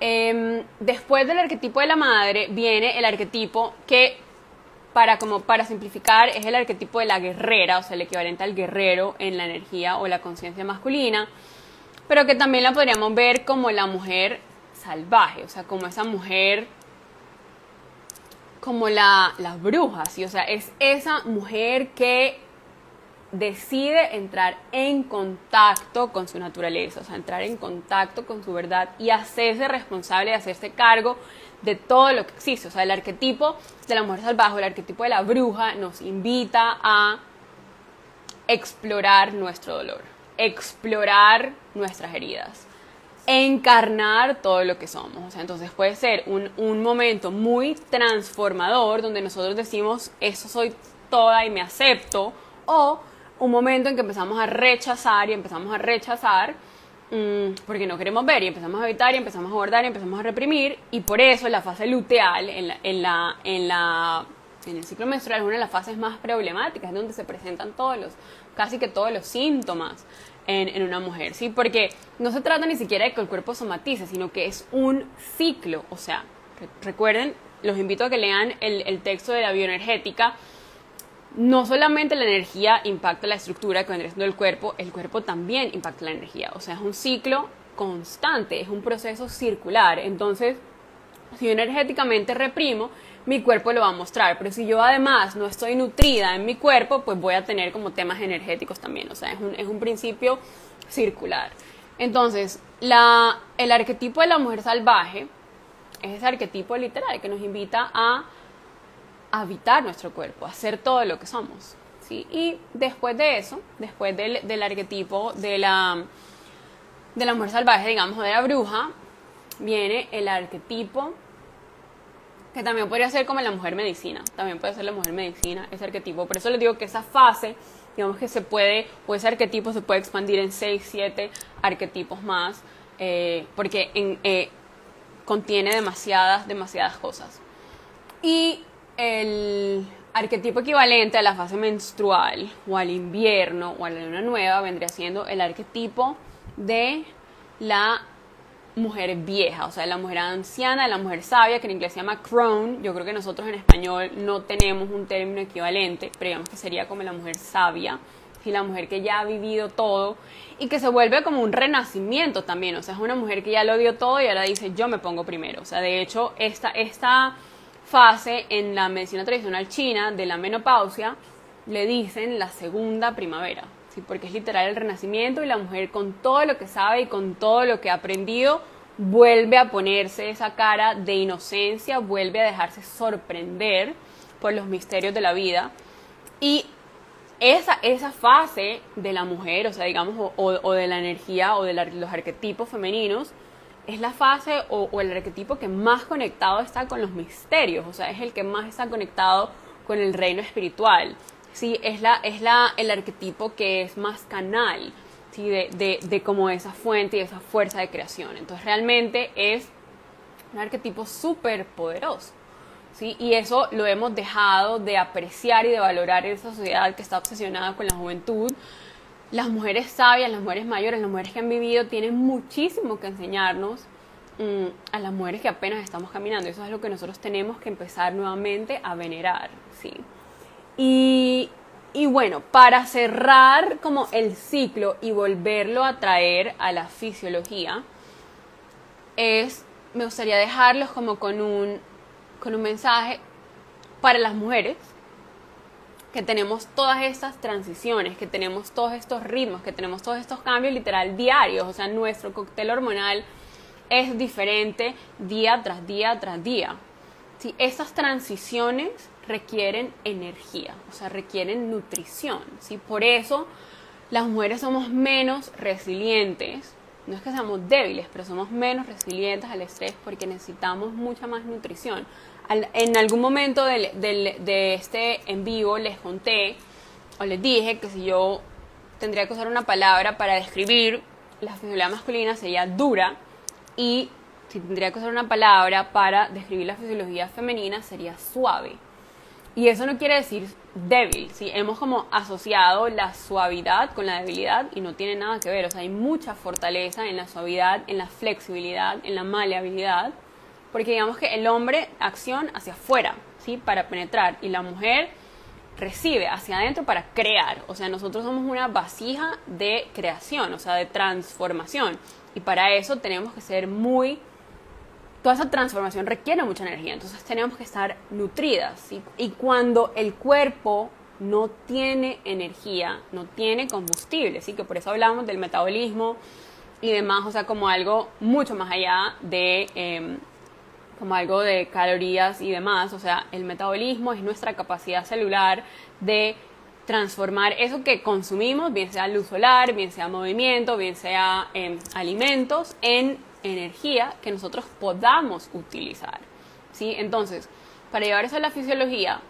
Em, después del arquetipo de la madre viene el arquetipo que, para, como para simplificar, es el arquetipo de la guerrera, o sea, el equivalente al guerrero en la energía o la conciencia masculina, pero que también la podríamos ver como la mujer salvaje, o sea, como esa mujer como la, las brujas, ¿sí? o sea, es esa mujer que decide entrar en contacto con su naturaleza, o sea, entrar en contacto con su verdad y hacerse responsable de hacerse cargo de todo lo que existe. O sea, el arquetipo de la mujer salvaje, el arquetipo de la bruja nos invita a explorar nuestro dolor, explorar nuestras heridas, encarnar todo lo que somos. O sea, entonces puede ser un, un momento muy transformador donde nosotros decimos, eso soy toda y me acepto, o un momento en que empezamos a rechazar y empezamos a rechazar mm, porque no queremos ver y empezamos a evitar y empezamos a guardar y empezamos a reprimir y por eso la fase luteal en la, en la, en la en el ciclo menstrual es una de las fases más problemáticas, donde se presentan todos los, casi que todos los síntomas en, en, una mujer, ¿sí? Porque no se trata ni siquiera de que el cuerpo somatice, sino que es un ciclo, o sea, recuerden, los invito a que lean el, el texto de la bioenergética, no solamente la energía impacta la estructura que vendría siendo el cuerpo, el cuerpo también impacta la energía. O sea, es un ciclo constante, es un proceso circular. Entonces, si yo energéticamente reprimo, mi cuerpo lo va a mostrar. Pero si yo además no estoy nutrida en mi cuerpo, pues voy a tener como temas energéticos también. O sea, es un, es un principio circular. Entonces, la, el arquetipo de la mujer salvaje es ese arquetipo literal que nos invita a habitar nuestro cuerpo, hacer todo lo que somos. ¿sí? Y después de eso, después del, del arquetipo de la, de la mujer salvaje, digamos, de la bruja, viene el arquetipo que también podría ser como la mujer medicina, también puede ser la mujer medicina, ese arquetipo. Por eso les digo que esa fase, digamos que se puede, o ese arquetipo se puede expandir en 6, 7 arquetipos más, eh, porque en, eh, contiene demasiadas, demasiadas cosas. Y el arquetipo equivalente a la fase menstrual o al invierno o a la luna nueva vendría siendo el arquetipo de la mujer vieja, o sea, la mujer anciana, la mujer sabia, que en inglés se llama crone. Yo creo que nosotros en español no tenemos un término equivalente, pero digamos que sería como la mujer sabia, y la mujer que ya ha vivido todo y que se vuelve como un renacimiento también, o sea, es una mujer que ya lo dio todo y ahora dice, yo me pongo primero. O sea, de hecho, esta, esta fase en la medicina tradicional china de la menopausia le dicen la segunda primavera, porque es literal el renacimiento y la mujer con todo lo que sabe y con todo lo que ha aprendido vuelve a ponerse esa cara de inocencia, vuelve a dejarse sorprender por los misterios de la vida. Y esa, esa fase de la mujer, o sea, digamos, o, de la energía o de los arquetipos femeninos, es la fase o, el arquetipo que más conectado está con los misterios, o sea, es el que más está conectado con el reino espiritual. Sí, es, la, es la, el arquetipo que es más canal ¿sí? de, de, de como esa fuente y esa fuerza de creación. Entonces realmente es un arquetipo súper poderoso. ¿sí? Y eso lo hemos dejado de apreciar y de valorar en esta sociedad que está obsesionada con la juventud. Las mujeres sabias, las mujeres mayores, las mujeres que han vivido tienen muchísimo que enseñarnos mm, a las mujeres que apenas estamos caminando. Eso es lo que nosotros tenemos que empezar nuevamente a venerar. ¿sí? Y, y bueno, para cerrar como el ciclo y volverlo a traer a la fisiología, es, me gustaría dejarlos como con un, con un mensaje para las mujeres, que tenemos todas estas transiciones, que tenemos todos estos ritmos, que tenemos todos estos cambios literal diarios, o sea, nuestro cóctel hormonal es diferente día tras día tras día. ¿sí? Estas transiciones requieren energía, o sea, requieren nutrición, ¿sí? Por eso las mujeres somos menos resilientes, no es que seamos débiles, pero somos menos resilientes al estrés porque necesitamos mucha más nutrición en algún momento de este en vivo les conté o les dije que si yo tendría que usar una palabra para describir la fisiología masculina sería dura y si tendría que usar una palabra para describir la fisiología femenina sería suave. Y eso no quiere decir débil, ¿sí? hemos como asociado la suavidad con la debilidad y no tiene nada que ver, o sea, hay mucha fortaleza en la suavidad, en la flexibilidad, en la maleabilidad porque digamos que el hombre acción hacia afuera, ¿sí? Para penetrar y la mujer recibe hacia adentro para crear. O sea, nosotros somos una vasija de creación, o sea, de transformación. Y para eso tenemos que ser muy... Toda esa transformación requiere mucha energía, entonces tenemos que estar nutridas. ¿sí? Y cuando el cuerpo no tiene energía, no tiene combustible, ¿sí? que por eso hablamos del metabolismo y demás, o sea, como algo mucho más allá de... Em, como algo de calorías y demás. O sea, el metabolismo es nuestra capacidad celular de transformar eso que consumimos, bien sea luz solar, bien sea movimiento, bien sea em, alimentos, en energía que nosotros podamos utilizar. ¿sí? Entonces, para llevar eso a la fisiología,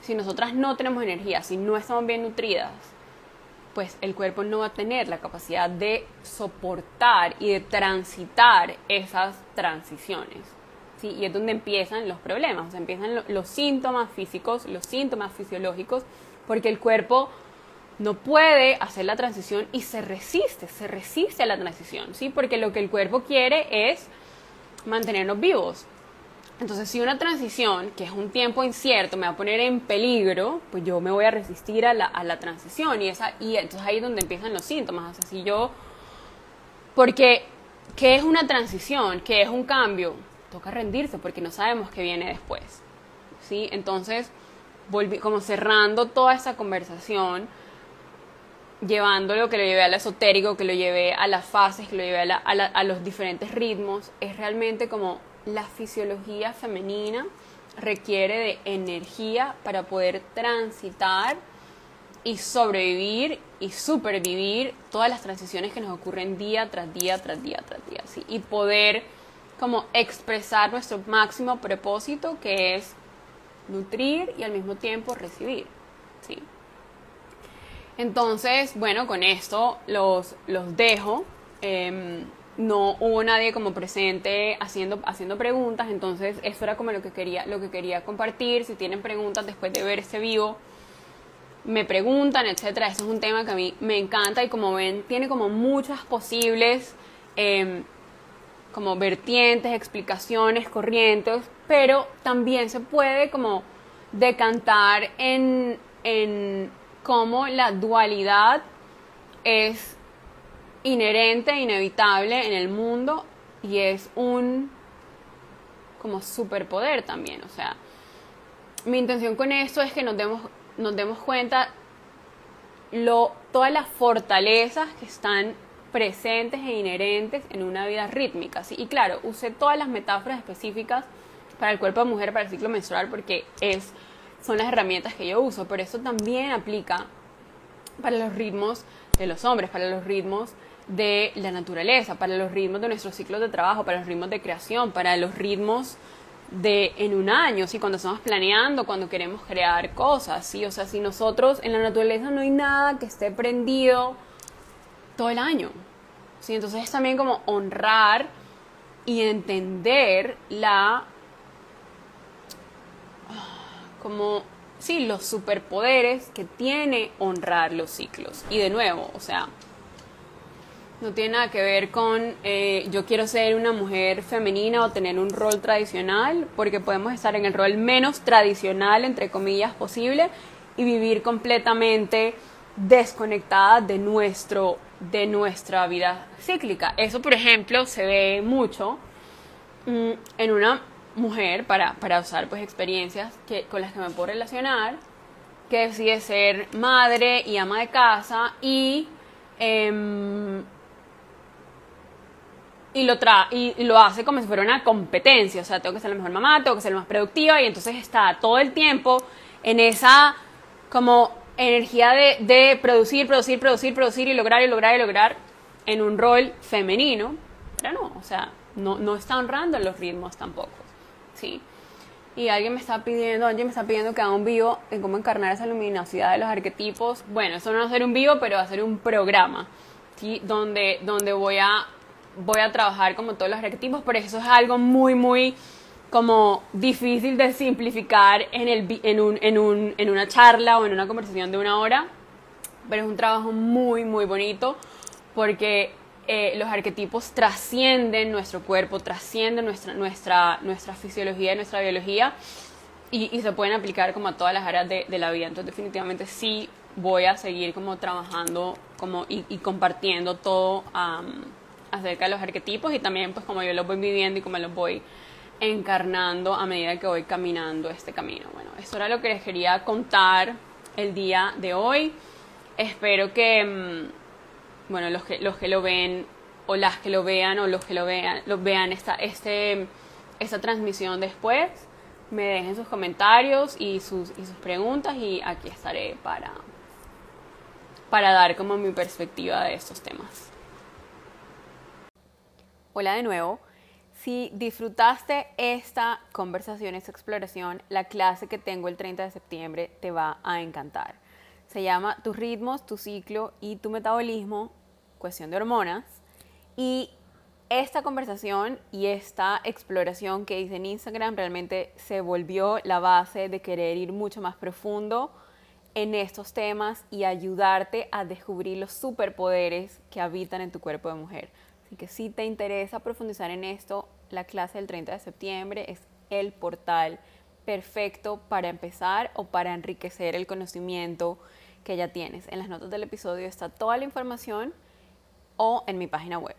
si nosotras no tenemos energía, si no estamos bien nutridas, pues el cuerpo no va a tener la capacidad de soportar y de transitar esas transiciones. Y es donde empiezan los problemas, o sea, empiezan los síntomas físicos, los síntomas fisiológicos, porque el cuerpo no puede hacer la transición y se resiste, se resiste a la transición, ¿sí? Porque lo que el cuerpo quiere es mantenernos vivos. Entonces, si una transición, que es un tiempo incierto, me va a poner en peligro, pues yo me voy a resistir a la, transición. Y, esa, y entonces ahí es donde empiezan los síntomas. O sea, si yo... Porque, ¿qué es una transición? ¿Qué es un cambio? Toca rendirse porque no sabemos qué viene después. ¿sí? Entonces, volví, como cerrando toda esa conversación, llevando lo que lo llevé al esotérico, que lo llevé a las fases, que lo llevé a, a los diferentes ritmos, es realmente como la fisiología femenina requiere de energía para poder transitar y sobrevivir y supervivir todas las transiciones que nos ocurren día tras día, tras día, tras día, ¿sí? y poder como expresar nuestro máximo propósito que es nutrir y al mismo tiempo recibir. ¿sí? Entonces, bueno, con esto los, los dejo. Em, no hubo nadie como presente haciendo, haciendo preguntas, entonces eso era como lo que, quería, lo que quería compartir. Si tienen preguntas después de ver este vivo, me preguntan, etcétera. Eso es un tema que a mí me encanta y como ven, tiene como muchas posibles eh, como vertientes, explicaciones, corrientes, pero también se puede como decantar en, en cómo la dualidad es inherente inevitable en el mundo y es un como superpoder también, o sea, mi intención con esto es que nos demos, nos demos cuenta lo, todas las fortalezas que están presentes e inherentes en una vida rítmica. ¿sí? Y claro, usé todas las metáforas específicas para el cuerpo de mujer, para el ciclo menstrual, porque es, son las herramientas que yo uso, pero eso también aplica para los ritmos de los hombres, para los ritmos de la naturaleza, para los ritmos de nuestros ciclos de trabajo, para los ritmos de creación, para los ritmos de en un año, ¿sí? cuando estamos planeando, cuando queremos crear cosas, ¿sí? o sea, si nosotros en la naturaleza no hay nada que esté prendido todo el año. ¿sí? Entonces es también como honrar y entender la como sí, los superpoderes que tiene honrar los ciclos. Y de nuevo, o sea, no tiene nada que ver con eh, yo quiero ser una mujer femenina o tener un rol tradicional, porque podemos estar en el rol menos tradicional, entre comillas, posible y vivir completamente desconectada de nuestro de nuestra vida cíclica. Eso, por ejemplo, se ve mucho mm, en una mujer para, para usar pues experiencias que, con las que me puedo relacionar, que decide ser madre y ama de casa y, em, y, lo y, lo hace como si fuera una competencia, o sea, tengo que ser la mejor mamá, tengo que ser la más productiva y entonces está todo el tiempo en esa como energía de, de producir, producir, producir, producir y lograr y lograr y lograr en un rol femenino, pero no, o sea, no, no está honrando los ritmos tampoco. ¿sí? Y alguien me está pidiendo, alguien me está pidiendo que haga un vivo en cómo encarnar esa luminosidad de los arquetipos. Bueno, eso no va a ser un vivo, pero va a ser un programa, ¿sí? Donde, donde voy a voy a trabajar como todos los arquetipos, pero eso es algo muy, muy como difícil de simplificar en, el, en, un, en, un, en una charla o en una conversación de una hora, pero es un trabajo muy, muy bonito porque eh, los arquetipos trascienden nuestro cuerpo, trascienden nuestra, nuestra, nuestra fisiología y nuestra biología y, se pueden aplicar como a todas las áreas de, la vida. Entonces definitivamente sí voy a seguir como trabajando como y, compartiendo todo acerca de los arquetipos y también pues como yo los voy viviendo y como los voy encarnando a medida que voy caminando este camino. Bueno, eso era lo que les quería contar el día de hoy. Espero que mm, bueno, los que, los que lo ven o las que lo vean o los que lo vean, lo vean esta, este, esta transmisión después, me dejen sus comentarios y sus, y sus preguntas y aquí estaré para, para dar como mi perspectiva de estos temas. Hola de nuevo. Si disfrutaste esta conversación, esta exploración, la clase que tengo el 30 de septiembre te va a encantar. Se llama Tus ritmos, tu ciclo y tu metabolismo, cuestión de hormonas. Y esta conversación y esta exploración que hice en Instagram realmente se volvió la base de querer ir mucho más profundo en estos temas y ayudarte a descubrir los superpoderes que habitan en tu cuerpo de mujer. Así que si te interesa profundizar en esto, la clase del 30 de septiembre es el portal perfecto para empezar o para enriquecer el conocimiento que ya tienes. En las notas del episodio está toda la información o en mi página web.